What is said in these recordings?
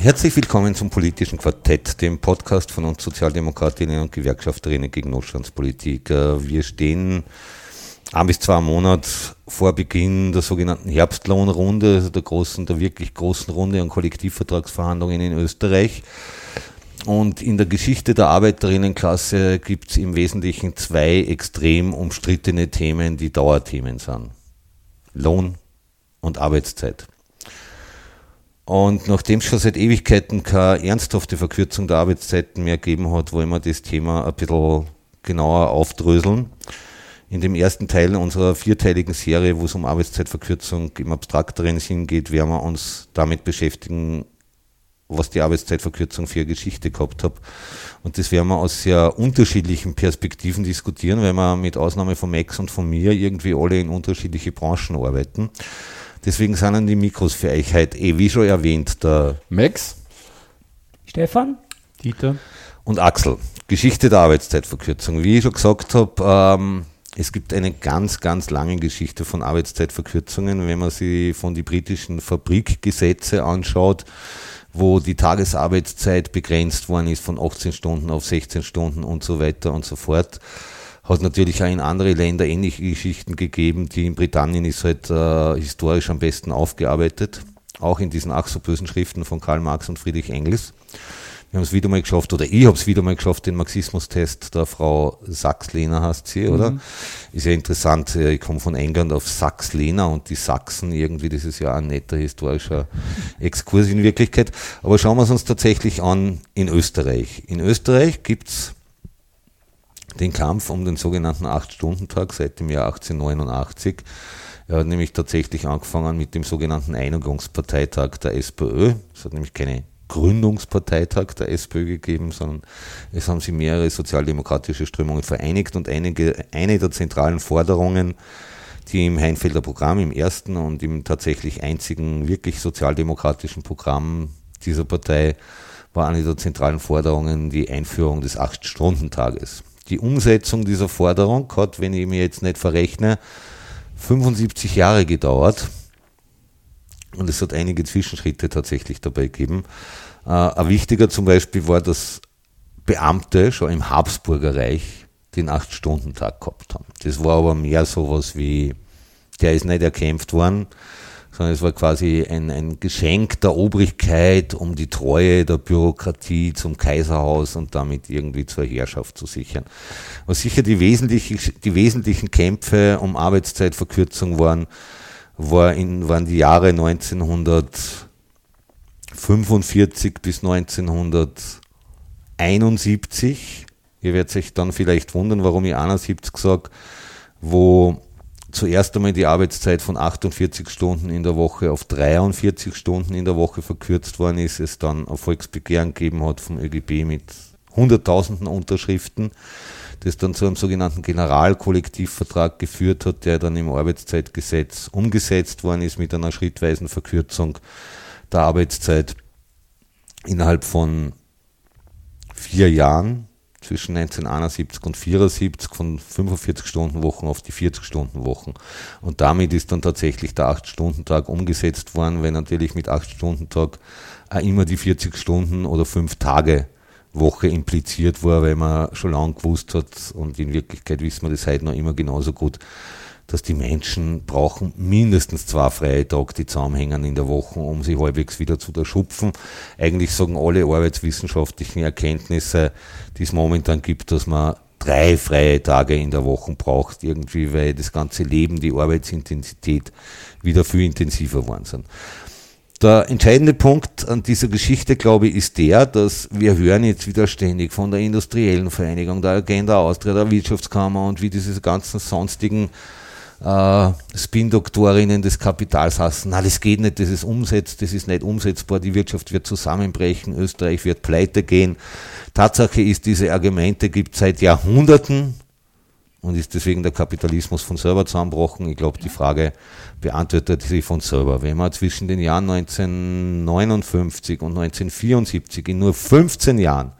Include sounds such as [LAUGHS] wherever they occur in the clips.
Herzlich willkommen zum politischen Quartett, dem Podcast von uns Sozialdemokratinnen und Gewerkschafterinnen gegen Notstandspolitik. Wir stehen ein bis zwei Monate vor Beginn der sogenannten Herbstlohnrunde, also der großen, der wirklich großen Runde an Kollektivvertragsverhandlungen in Österreich. Und in der Geschichte der Arbeiterinnenklasse gibt es im Wesentlichen zwei extrem umstrittene Themen, die Dauerthemen sind. Lohn und Arbeitszeit. Und nachdem es schon seit Ewigkeiten keine ernsthafte Verkürzung der Arbeitszeiten mehr gegeben hat, wollen wir das Thema ein bisschen genauer aufdröseln. In dem ersten Teil unserer vierteiligen Serie, wo es um Arbeitszeitverkürzung im abstrakteren Sinn geht, werden wir uns damit beschäftigen, was die Arbeitszeitverkürzung für eine Geschichte gehabt hat. Und das werden wir aus sehr unterschiedlichen Perspektiven diskutieren, weil wir mit Ausnahme von Max und von mir irgendwie alle in unterschiedliche Branchen arbeiten. Deswegen sind die Mikros für euch heute, eh, wie schon erwähnt, der Max, Stefan, Dieter und Axel. Geschichte der Arbeitszeitverkürzung. Wie ich schon gesagt habe, ähm, es gibt eine ganz, ganz lange Geschichte von Arbeitszeitverkürzungen. Wenn man sich von die britischen Fabrikgesetze anschaut, wo die Tagesarbeitszeit begrenzt worden ist von 18 Stunden auf 16 Stunden und so weiter und so fort hat natürlich auch in andere Länder ähnliche Geschichten gegeben. Die in Britannien ist halt äh, historisch am besten aufgearbeitet, auch in diesen ach so bösen Schriften von Karl Marx und Friedrich Engels. Wir haben es wieder mal geschafft, oder ich habe es wieder mal geschafft, den Marxismustest der Frau Sachs-Lehner heißt sie, oder? Mhm. Ist ja interessant, äh, ich komme von England auf Sachs-Lehner und die Sachsen, irgendwie, das ist ja ein netter historischer Exkurs in Wirklichkeit. Aber schauen wir es uns tatsächlich an in Österreich. In Österreich gibt's den Kampf um den sogenannten Acht-Stunden-Tag seit dem Jahr 1889. Er hat nämlich tatsächlich angefangen mit dem sogenannten Einigungsparteitag der SPÖ. Es hat nämlich keine Gründungsparteitag der SPÖ gegeben, sondern es haben sich mehrere sozialdemokratische Strömungen vereinigt und einige, eine der zentralen Forderungen, die im Heinfelder Programm, im ersten und im tatsächlich einzigen wirklich sozialdemokratischen Programm dieser Partei, war eine der zentralen Forderungen die Einführung des Acht-Stunden-Tages. Die Umsetzung dieser Forderung hat, wenn ich mir jetzt nicht verrechne, 75 Jahre gedauert. Und es hat einige Zwischenschritte tatsächlich dabei gegeben. Äh, ein wichtiger zum Beispiel war, dass Beamte schon im Habsburger Reich den Acht-Stunden-Tag gehabt haben. Das war aber mehr sowas wie, der ist nicht erkämpft worden, sondern es war quasi ein, ein Geschenk der Obrigkeit, um die Treue der Bürokratie zum Kaiserhaus und damit irgendwie zur Herrschaft zu sichern. Was sicher die wesentlichen, die wesentlichen Kämpfe um Arbeitszeitverkürzung waren, war in, waren die Jahre 1945 bis 1971. Ihr werdet euch dann vielleicht wundern, warum ich 71 sage, wo zuerst einmal die Arbeitszeit von 48 Stunden in der Woche auf 43 Stunden in der Woche verkürzt worden ist, es dann ein Volksbegehren gegeben hat vom ÖGB mit hunderttausenden Unterschriften, das dann zu einem sogenannten Generalkollektivvertrag geführt hat, der dann im Arbeitszeitgesetz umgesetzt worden ist mit einer schrittweisen Verkürzung der Arbeitszeit innerhalb von vier Jahren zwischen 1971 und 1974 von 45 Stunden Wochen auf die 40 Stunden Wochen. Und damit ist dann tatsächlich der 8-Stunden-Tag umgesetzt worden, weil natürlich mit 8-Stunden-Tag auch immer die 40 Stunden oder 5 Tage Woche impliziert war, weil man schon lange gewusst hat und in Wirklichkeit wissen wir das heute noch immer genauso gut, dass die Menschen brauchen mindestens zwei freie Tage, die zusammenhängen in der Woche, um sie halbwegs wieder zu erschupfen. Eigentlich sagen alle arbeitswissenschaftlichen Erkenntnisse, die es momentan gibt, dass man drei freie Tage in der Woche braucht, irgendwie, weil das ganze Leben, die Arbeitsintensität wieder viel intensiver geworden sind. Der entscheidende Punkt an dieser Geschichte, glaube ich, ist der, dass wir hören jetzt wieder ständig von der industriellen Vereinigung, der Agenda Austria, der Wirtschaftskammer und wie diese ganzen sonstigen äh, Spin-Doktorinnen des Kapitals hassen, na, das geht nicht, das ist umsetzt, das ist nicht umsetzbar, die Wirtschaft wird zusammenbrechen, Österreich wird pleite gehen. Tatsache ist, diese Argumente gibt es seit Jahrhunderten und ist deswegen der Kapitalismus von selber zusammenbrochen. Ich glaube, die Frage beantwortet sich von selber. Wenn man zwischen den Jahren 1959 und 1974 in nur 15 Jahren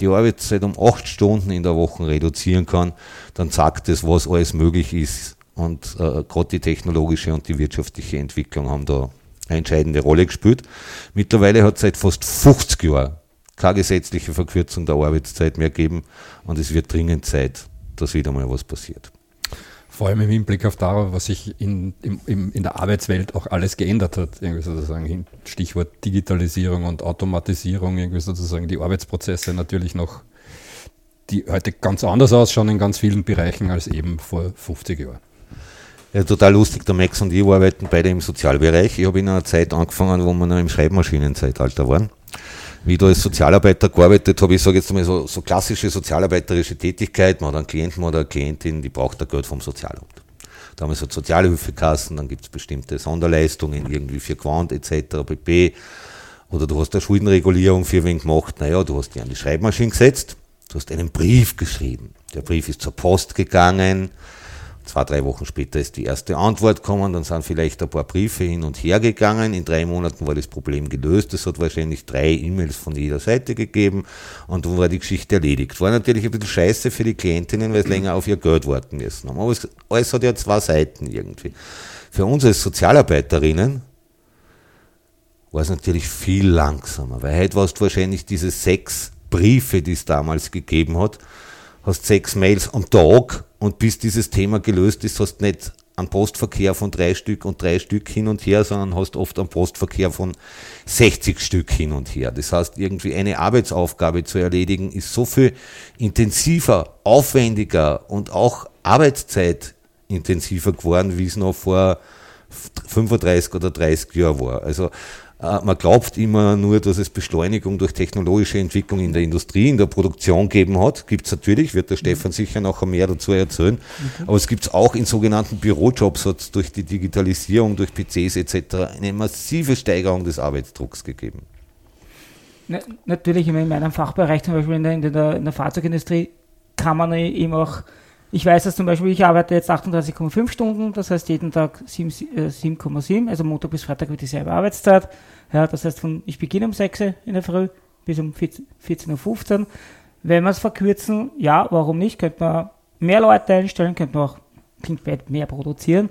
die Arbeitszeit um acht Stunden in der Woche reduzieren kann, dann sagt es, was alles möglich ist. Und äh, gerade die technologische und die wirtschaftliche Entwicklung haben da eine entscheidende Rolle gespielt. Mittlerweile hat es seit fast 50 Jahren keine gesetzliche Verkürzung der Arbeitszeit mehr gegeben und es wird dringend Zeit, dass wieder mal was passiert. Vor allem im Hinblick auf darauf, was sich in, im, in der Arbeitswelt auch alles geändert hat. Irgendwie sozusagen Stichwort Digitalisierung und Automatisierung, irgendwie sozusagen die Arbeitsprozesse natürlich noch, die heute ganz anders ausschauen in ganz vielen Bereichen als eben vor 50 Jahren. Ja, total lustig, der Max und ich arbeiten beide im Sozialbereich. Ich habe in einer Zeit angefangen, wo wir noch im Schreibmaschinenzeitalter waren wie ich da als Sozialarbeiter gearbeitet habe, ich sage jetzt mal so, so klassische sozialarbeiterische Tätigkeit, man hat einen Klienten oder eine Klientin, die braucht da Geld vom Sozialamt. Damals hat Sozialhilfekassen, dann gibt es bestimmte Sonderleistungen, irgendwie für Quant etc. pp. Oder du hast eine Schuldenregulierung für wen gemacht, naja, du hast die an die Schreibmaschine gesetzt, du hast einen Brief geschrieben. Der Brief ist zur Post gegangen, Zwei, drei Wochen später ist die erste Antwort gekommen, dann sind vielleicht ein paar Briefe hin und her gegangen. In drei Monaten war das Problem gelöst. Es hat wahrscheinlich drei E-Mails von jeder Seite gegeben und dann war die Geschichte erledigt. War natürlich ein bisschen scheiße für die Klientinnen, weil sie länger auf ihr Geld warten müssen Aber es, alles hat ja zwei Seiten irgendwie. Für uns als Sozialarbeiterinnen war es natürlich viel langsamer, weil heute warst du wahrscheinlich diese sechs Briefe, die es damals gegeben hat, hast sechs Mails am Tag und bis dieses Thema gelöst ist, hast nicht einen Postverkehr von drei Stück und drei Stück hin und her, sondern hast oft einen Postverkehr von 60 Stück hin und her. Das heißt, irgendwie eine Arbeitsaufgabe zu erledigen, ist so viel intensiver, aufwendiger und auch arbeitszeitintensiver geworden, wie es noch vor 35 oder 30 Jahren war. Also man glaubt immer nur, dass es Beschleunigung durch technologische Entwicklung in der Industrie, in der Produktion geben hat. Gibt es natürlich, wird der Stefan sicher noch mehr dazu erzählen. Okay. Aber es gibt es auch in sogenannten Bürojobs, hat es durch die Digitalisierung, durch PCs etc. eine massive Steigerung des Arbeitsdrucks gegeben. natürlich, in meinem Fachbereich, zum Beispiel in der, in der, in der Fahrzeugindustrie, kann man eben auch ich weiß dass zum Beispiel, ich arbeite jetzt 38,5 Stunden, das heißt jeden Tag 7,7, äh, also Montag bis Freitag wird dieselbe Arbeitszeit. Ja, das heißt, von, ich beginne um 6 Uhr in der Früh bis um 14.15 Uhr. Wenn wir es verkürzen, ja, warum nicht? Könnte man mehr Leute einstellen, könnte man auch klingt mehr produzieren.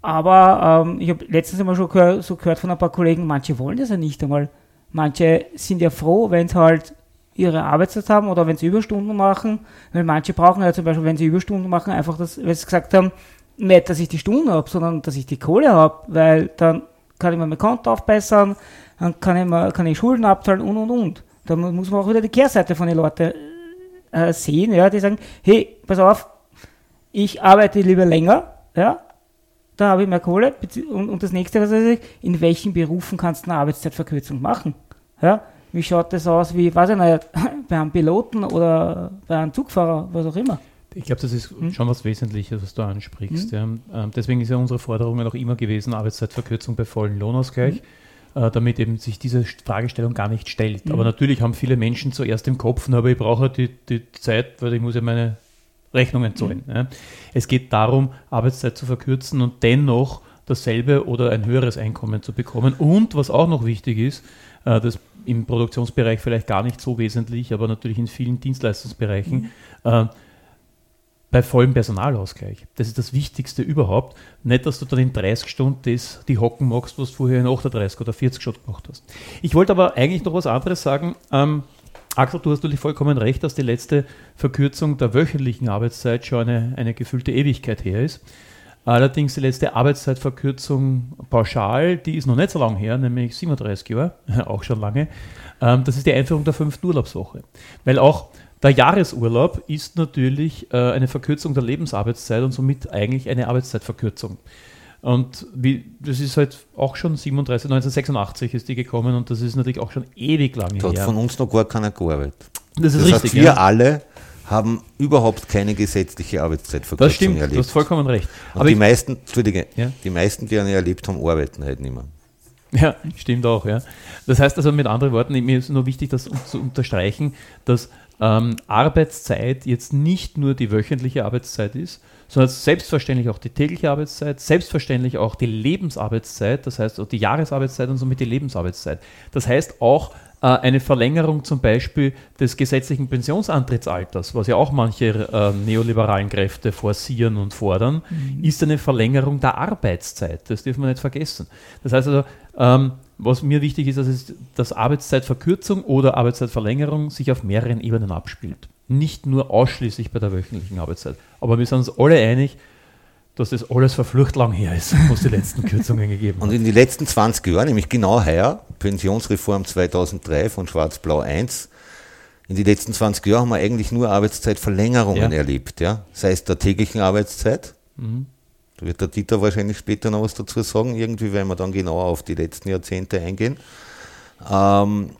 Aber ähm, ich habe letztens einmal schon gehört, so gehört von ein paar Kollegen, manche wollen das ja nicht einmal. Manche sind ja froh, wenn es halt ihre Arbeitszeit haben oder wenn sie Überstunden machen, weil manche brauchen ja zum Beispiel, wenn sie Überstunden machen, einfach das, weil sie gesagt haben, nicht, dass ich die Stunden habe, sondern dass ich die Kohle habe, weil dann kann ich mir mein Konto aufbessern, dann kann ich, mir, kann ich Schulden abzahlen und und und. Da muss man auch wieder die Kehrseite von den Leuten äh, sehen, ja, die sagen, hey, pass auf, ich arbeite lieber länger, ja, da habe ich mehr Kohle und, und das nächste, was ich in welchen Berufen kannst du eine Arbeitszeitverkürzung machen? Ja, wie schaut das aus, wie, weiß ich nicht, [LAUGHS] bei einem Piloten oder bei einem Zugfahrer, was auch immer? Ich glaube, das ist hm? schon was Wesentliches, was du ansprichst. Hm? Ja. Ähm, deswegen ist ja unsere Forderung auch immer gewesen, Arbeitszeitverkürzung bei vollen Lohnausgleich, hm? äh, damit eben sich diese Fragestellung gar nicht stellt. Hm? Aber natürlich haben viele Menschen zuerst im Kopf, aber ich brauche die, die Zeit, weil ich muss ja meine Rechnungen zahlen. Ja. Es geht darum, Arbeitszeit zu verkürzen und dennoch dasselbe oder ein höheres Einkommen zu bekommen. Und was auch noch wichtig ist, äh, das im Produktionsbereich vielleicht gar nicht so wesentlich, aber natürlich in vielen Dienstleistungsbereichen, mhm. äh, bei vollem Personalausgleich. Das ist das Wichtigste überhaupt. Nicht, dass du dann in 30 Stunden das, die hocken magst, was du vorher in 38 oder 40 Stunden gemacht hast. Ich wollte aber eigentlich noch was anderes sagen. Ähm, Axel, du hast natürlich vollkommen recht, dass die letzte Verkürzung der wöchentlichen Arbeitszeit schon eine, eine gefüllte Ewigkeit her ist. Allerdings die letzte Arbeitszeitverkürzung pauschal, die ist noch nicht so lange her, nämlich 37 Jahre, [LAUGHS] auch schon lange. Ähm, das ist die Einführung der fünften Urlaubswoche. Weil auch der Jahresurlaub ist natürlich äh, eine Verkürzung der Lebensarbeitszeit und somit eigentlich eine Arbeitszeitverkürzung. Und wie, das ist halt auch schon 37, 1986 ist die gekommen und das ist natürlich auch schon ewig lange her. Da hat von uns noch gar keiner gearbeitet. Das ist das richtig. Heißt, wir ja. alle haben überhaupt keine gesetzliche Arbeitszeitverkürzung Das stimmt, erlebt. du hast vollkommen recht. Und Aber die meisten, Entschuldige, Ja. die meisten, die eine erlebt haben, arbeiten halt nicht mehr. Ja, stimmt auch, ja. Das heißt also mit anderen Worten, mir ist nur wichtig, das zu unterstreichen, dass ähm, Arbeitszeit jetzt nicht nur die wöchentliche Arbeitszeit ist, sondern selbstverständlich auch die tägliche Arbeitszeit, selbstverständlich auch die Lebensarbeitszeit, das heißt auch die Jahresarbeitszeit und somit die Lebensarbeitszeit. Das heißt auch eine Verlängerung zum Beispiel des gesetzlichen Pensionsantrittsalters, was ja auch manche äh, neoliberalen Kräfte forcieren und fordern, ist eine Verlängerung der Arbeitszeit. Das dürfen wir nicht vergessen. Das heißt also, ähm, was mir wichtig ist, dass, es, dass Arbeitszeitverkürzung oder Arbeitszeitverlängerung sich auf mehreren Ebenen abspielt. Nicht nur ausschließlich bei der wöchentlichen Arbeitszeit. Aber wir sind uns alle einig, dass das alles verflucht lang her ist, [LAUGHS] wo es die letzten Kürzungen gegeben Und hat. in den letzten 20 Jahren, nämlich genau heuer, Pensionsreform 2003 von Schwarz-Blau 1, in den letzten 20 Jahren haben wir eigentlich nur Arbeitszeitverlängerungen Ja. erlebt. Ja? Sei es der täglichen Arbeitszeit, Mhm. da wird der Dieter wahrscheinlich später noch was dazu sagen, irgendwie, weil wir dann genauer auf die letzten Jahrzehnte eingehen. Ähm,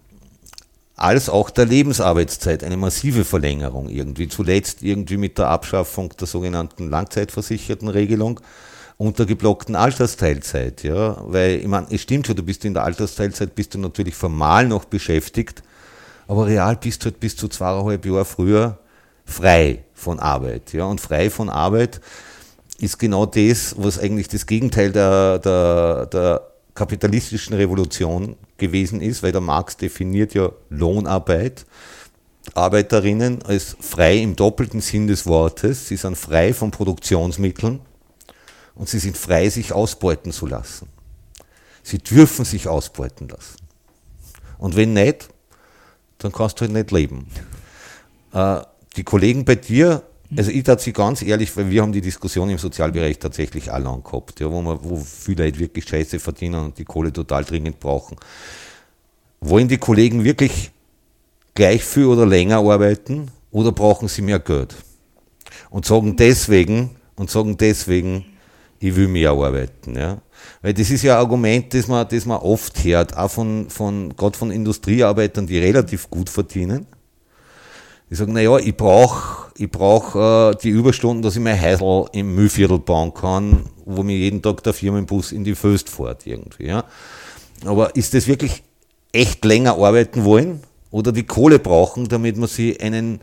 als auch der Lebensarbeitszeit, eine massive Verlängerung irgendwie. Zuletzt irgendwie mit der Abschaffung der sogenannten Langzeitversichertenregelung und der geblockten Altersteilzeit, ja, weil, ich meine, es stimmt schon, du bist in der Altersteilzeit, bist du natürlich formal noch beschäftigt, aber real bist du halt bis zu zweieinhalb Jahre früher frei von Arbeit, ja, und frei von Arbeit ist genau das, was eigentlich das Gegenteil der, der, der kapitalistischen Revolution gewesen ist, weil der Marx definiert ja Lohnarbeit, Arbeiterinnen als frei im doppelten Sinn des Wortes. Sie sind frei von Produktionsmitteln und sie sind frei, sich ausbeuten zu lassen. Sie dürfen sich ausbeuten lassen. Und wenn nicht, dann kannst du halt nicht leben. Äh, die Kollegen bei dir, also ich tat sie ganz ehrlich, weil wir haben die Diskussion im Sozialbereich tatsächlich alle angehabt, ja, wo, man, wo viele Leute wirklich Scheiße verdienen und die Kohle total dringend brauchen. Wollen die Kollegen wirklich gleich viel oder länger arbeiten oder brauchen sie mehr Geld? Und sagen deswegen, und sagen deswegen, ich will mehr arbeiten. Ja? Weil das ist ja ein Argument, das man, das man oft hört, auch von, von, gerade von Industriearbeitern, die relativ gut verdienen. Die sagen, naja, ich brauche ich brauch, äh, die Überstunden, dass ich mein Häusl im Müllviertel bauen kann, wo mir jeden Tag der Firmenbus in die Föst fährt irgendwie. Ja? Aber ist das wirklich echt länger arbeiten wollen oder die Kohle brauchen, damit man sie einen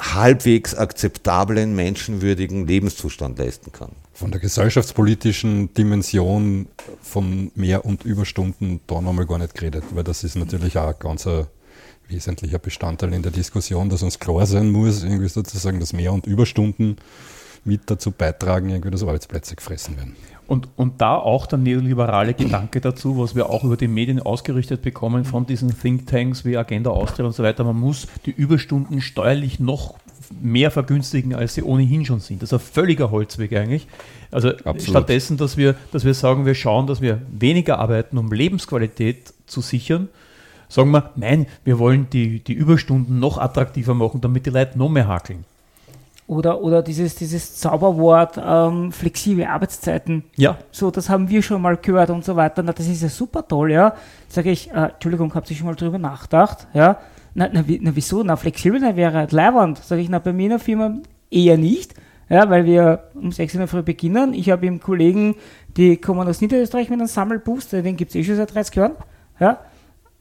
halbwegs akzeptablen, menschenwürdigen Lebenszustand leisten kann? Von der gesellschaftspolitischen Dimension von Mehr- und Überstunden da nochmal gar nicht geredet, weil das ist natürlich auch ein ganz ein wesentlicher Bestandteil in der Diskussion, dass uns klar sein muss, irgendwie sozusagen, dass Mehr- und Überstunden mit dazu beitragen, irgendwie, dass Arbeitsplätze gefressen werden. Und, und da auch der neoliberale Gedanke dazu, was wir auch über die Medien ausgerichtet bekommen von diesen Thinktanks wie Agenda Austria und so weiter. Man muss die Überstunden steuerlich noch mehr vergünstigen, als sie ohnehin schon sind. Das ist ein völliger Holzweg eigentlich. Also Absolut. stattdessen, dass wir, dass wir sagen, wir schauen, dass wir weniger arbeiten, um Lebensqualität zu sichern, sagen wir, nein, wir wollen die, die Überstunden noch attraktiver machen, damit die Leute noch mehr hakeln. Oder, oder dieses, dieses Zauberwort ähm, flexible Arbeitszeiten. Ja, So, das haben wir schon mal gehört und so weiter. Na, das ist ja super toll, ja. Sage ich, äh, Entschuldigung, habt ihr schon mal drüber nachgedacht? Ja. Na, na, wie, na wieso? Na, flexibel na, wäre halt Leihwand. Sage ich, na, bei mir in der Firma eher nicht. Ja, weil wir um 6 Uhr Früh beginnen. Ich habe eben Kollegen, die kommen aus Niederösterreich mit einem Sammelboost, den gibt es eh schon seit 30 Jahren. Ja.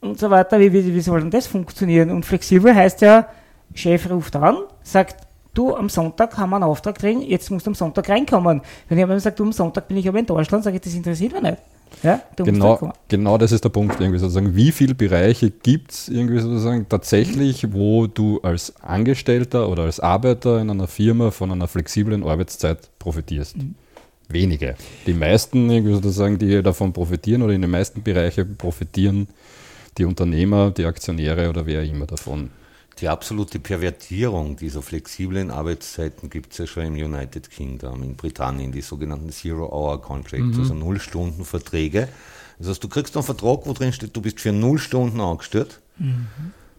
Und so weiter. Wie, wie, wie soll denn das funktionieren? Und flexibel heißt ja, Chef ruft an, sagt, du, am Sonntag haben wir einen Auftrag drin, jetzt musst du am Sonntag reinkommen. Wenn jemand sagt, du, am Sonntag bin ich aber in Deutschland, sage ich, das interessiert mich nicht. Ja, Genau, genau das ist der Punkt, irgendwie sozusagen. Wie viele Bereiche gibt es irgendwie sozusagen tatsächlich, wo du als Angestellter oder als Arbeiter in einer Firma von einer flexiblen Arbeitszeit profitierst? Wenige. Die meisten irgendwie sozusagen, die davon profitieren oder in den meisten Bereichen profitieren die Unternehmer, die Aktionäre oder wer immer davon. Die absolute Pervertierung dieser flexiblen Arbeitszeiten gibt es ja schon im United Kingdom, in Britannien, die sogenannten Zero-Hour-Contracts, also Null-Stunden-Verträge. Das heißt, du kriegst einen Vertrag, wo drin steht, du bist für null Stunden angestellt,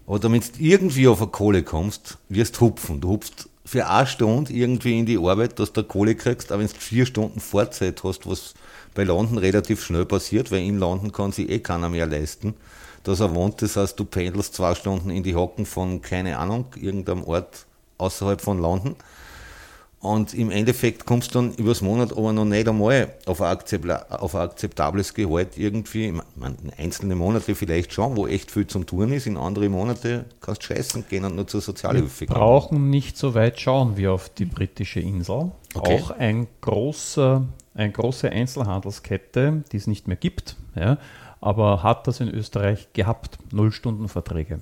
aber damit du irgendwie auf eine Kohle kommst, wirst du hupfen. Du hupfst für eine Stunde irgendwie in die Arbeit, dass du Kohle kriegst, aber wenn du vier Stunden Vorzeit hast, was bei London relativ schnell passiert, weil in London kann sich eh keiner mehr leisten, dass er wohnt. Das heißt, du pendelst zwei Stunden in die Hocken von, keine Ahnung, irgendeinem Ort außerhalb von London. Und im Endeffekt kommst du dann übers Monat aber noch nicht einmal auf ein, auf ein akzeptables Gehalt irgendwie. Ich meine, in einzelne Monate vielleicht schon, wo echt viel zum Tun ist. In andere Monate kannst du scheißen gehen und nur zur Sozialhilfe Wir brauchen nicht so weit schauen wie auf die britische Insel. Okay. Auch ein großer, eine große Einzelhandelskette, die es nicht mehr gibt, ja, aber hat das in Österreich gehabt, Null-Stunden-Verträge.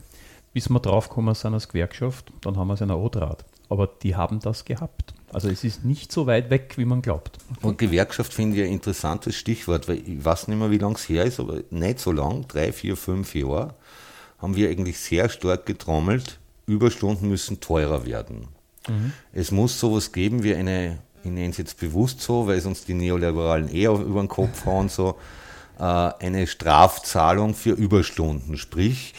Bis wir draufgekommen sind als Gewerkschaft, dann haben wir es in der O-Draht. Aber die haben das gehabt. Also es ist nicht so weit weg, wie man glaubt. Und Gewerkschaft finde ich ein interessantes Stichwort, weil ich weiß nicht mehr, wie lange es her ist, aber nicht so lang, drei, vier, fünf Jahre, haben wir eigentlich sehr stark getrommelt, Überstunden müssen teurer werden. Mhm. Es muss sowas geben wie eine, ich nenne es jetzt bewusst so, weil sonst die Neoliberalen eher über den Kopf hauen, so äh, eine Strafzahlung für Überstunden. Sprich,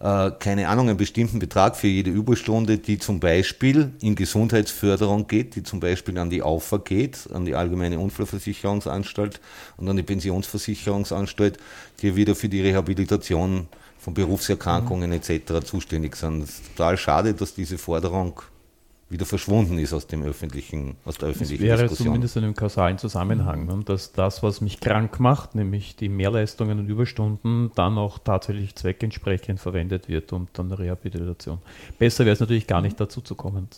äh, keine Ahnung, einen bestimmten Betrag für jede Überstunde, die zum Beispiel in Gesundheitsförderung geht, die zum Beispiel an die AUFA geht, an die Allgemeine Unfallversicherungsanstalt und an die Pensionsversicherungsanstalt, die wieder für die Rehabilitation von Berufserkrankungen etc. zuständig sind. Es ist total schade, dass diese Forderung wieder verschwunden ist aus dem öffentlichen, aus der öffentlichen das wäre Diskussion. zumindest in einem kausalen Zusammenhang, ne? dass das, was mich krank macht, nämlich die Mehrleistungen und Überstunden, dann auch tatsächlich zweckentsprechend verwendet wird und dann Rehabilitation. Besser wäre es natürlich gar nicht dazu zu kommen,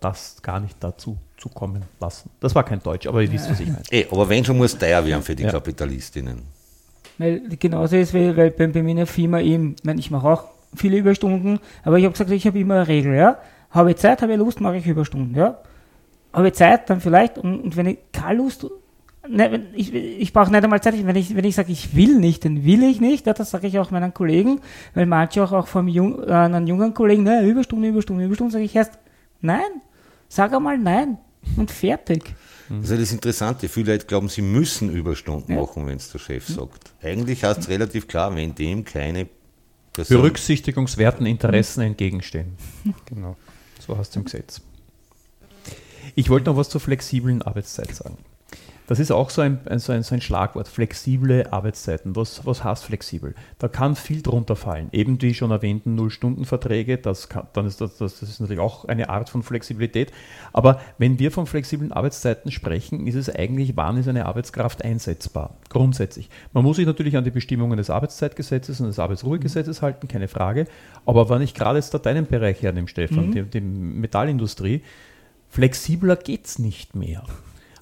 das gar nicht dazu zu kommen lassen. Das war kein Deutsch, aber ihr wisst, was ich meine. Ey, aber wenn schon muss teuer werden für die ja. Kapitalistinnen. Weil genauso ist, weil, weil bei, bei mir in der Firma eben, ich, meine, ich mache auch viele Überstunden, aber ich habe gesagt, ich habe immer eine Regel, ja habe ich Zeit, habe ich Lust, mache ich Überstunden, ja. Habe ich Zeit, dann vielleicht, und, und wenn ich keine Lust, ne, ich, ich brauche nicht einmal Zeit, wenn ich, wenn ich sage, ich will nicht, dann will ich nicht, ja, das sage ich auch meinen Kollegen, weil manche auch, auch vom Jung, äh, einen jungen Kollegen, ne, Überstunde, Überstunde, Überstunde, sage ich erst, nein, sag einmal nein und fertig. Also das Interessante, viele Leute glauben, sie müssen Überstunden ja. machen, wenn es der Chef sagt. Eigentlich heißt es relativ klar, wenn dem keine Person Berücksichtigungswerten Interessen entgegenstehen. [LAUGHS] Genau. So hast du im Gesetz. Ich wollte noch was zur flexiblen Arbeitszeit sagen. Das ist auch so ein, so ein, so ein Schlagwort, flexible Arbeitszeiten. Was, was heißt flexibel? Da kann viel drunter fallen. Eben die schon erwähnten Null-Stunden-Verträge, das, dann ist das, das, ist natürlich auch eine Art von Flexibilität. Aber wenn wir von flexiblen Arbeitszeiten sprechen, ist es eigentlich, wann ist eine Arbeitskraft einsetzbar? Grundsätzlich. Man muss sich natürlich an die Bestimmungen des Arbeitszeitgesetzes und des Arbeitsruhegesetzes halten, keine Frage. Aber wenn ich gerade jetzt da deinen Bereich hernehme, Stefan, mhm. die, die Metallindustrie, flexibler geht es nicht mehr.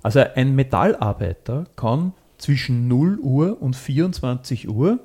Also ein Metallarbeiter kann zwischen 0 Uhr und 24 Uhr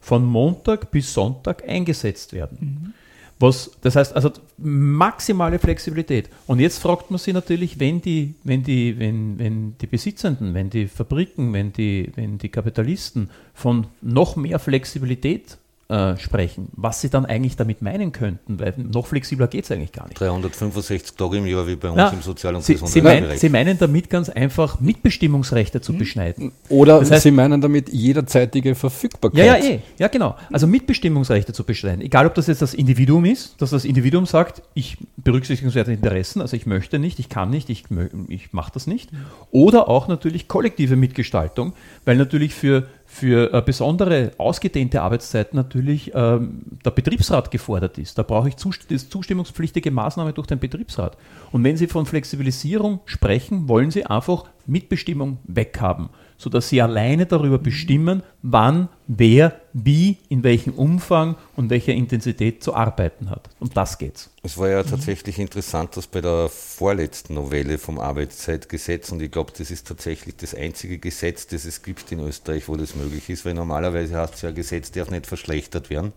von Montag bis Sonntag eingesetzt werden. Mhm. Was, das heißt also maximale Flexibilität. Und jetzt fragt man sich natürlich, wenn die, wenn die, wenn, wenn die Besitzenden, wenn die Fabriken, wenn die, wenn die Kapitalisten von noch mehr Flexibilität äh, sprechen, was sie dann eigentlich damit meinen könnten, weil noch flexibler geht es eigentlich gar nicht. 365 Tage im Jahr wie bei uns Na, im Sozial- und sie, Gesundheitsbereich. Sie, meinen damit ganz einfach Mitbestimmungsrechte zu hm. beschneiden. Oder das heißt, Sie meinen damit jederzeitige Verfügbarkeit. Ja, ja, eh. Ja, genau. Also Mitbestimmungsrechte zu beschneiden. Egal, ob das jetzt das Individuum ist, dass das Individuum sagt, ich berücksichtigungswerte Interessen, also ich möchte nicht, ich kann nicht, ich, ich mache das nicht. Oder auch natürlich kollektive Mitgestaltung, weil natürlich für für äh, besondere ausgedehnte Arbeitszeiten natürlich ähm, der Betriebsrat gefordert ist. Da brauche ich zust zustimmungspflichtige Maßnahme durch den Betriebsrat. Und wenn Sie von Flexibilisierung sprechen, wollen Sie einfach Mitbestimmung weghaben sodass sie alleine darüber bestimmen, wann, wer, wie, in welchem Umfang und welcher Intensität zu arbeiten hat. Um das geht's. Es war ja tatsächlich interessant, dass bei der vorletzten Novelle vom Arbeitszeitgesetz, und ich glaube, das ist tatsächlich das einzige Gesetz, das es gibt in Österreich, wo das möglich ist, weil normalerweise heißt es ja, Gesetz darf nicht verschlechtert werden.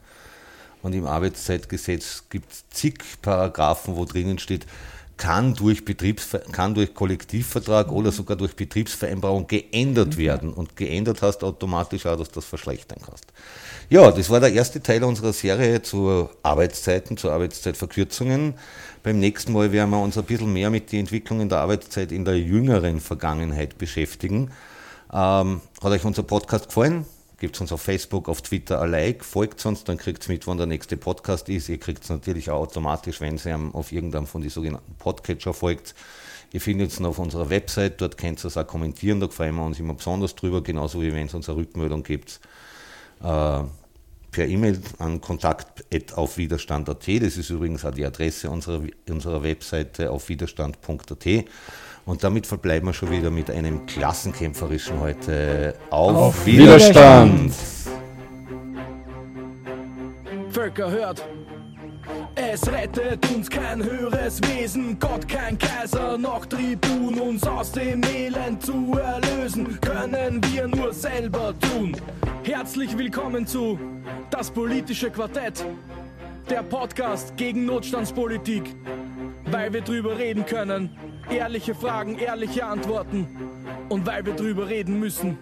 Und im Arbeitszeitgesetz gibt es zig Paragraphen, wo drinnen steht, kann durch, Betriebsver kann durch Kollektivvertrag oder sogar durch Betriebsvereinbarung geändert werden. Und geändert hast automatisch auch, dass du das verschlechtern kannst. Ja, das war der erste Teil unserer Serie zu Arbeitszeiten, zu Arbeitszeitverkürzungen. Beim nächsten Mal werden wir uns ein bisschen mehr mit den Entwicklungen der Arbeitszeit in der jüngeren Vergangenheit beschäftigen. Ähm, hat euch unser Podcast gefallen? Gebt uns auf Facebook, auf Twitter ein Like, folgt uns, dann kriegt ihr mit, wann der nächste Podcast ist. Ihr kriegt es natürlich auch automatisch, wenn ihr auf irgendeinem von den sogenannten Podcatcher folgt. Ihr findet es auf unserer Website, dort könnt ihr es auch kommentieren, da freuen wir uns immer besonders drüber, genauso wie wenn es uns eine Rückmeldung gibt. Äh, per E-Mail an kontakt.aufwiderstand.at. Das ist übrigens auch die Adresse unserer, unserer Webseite auf widerstand.at. Und damit verbleiben wir schon wieder mit einem klassenkämpferischen heute Auf, auf Widerstand. Widerstand. Völker hört. Es rettet uns kein höheres Wesen, Gott kein Kaiser, noch Tribun, uns aus dem Elend zu erlösen, können wir nur selber tun. Herzlich willkommen zu Das politische Quartett, der Podcast gegen Notstandspolitik, weil wir drüber reden können, ehrliche Fragen, ehrliche Antworten und weil wir drüber reden müssen.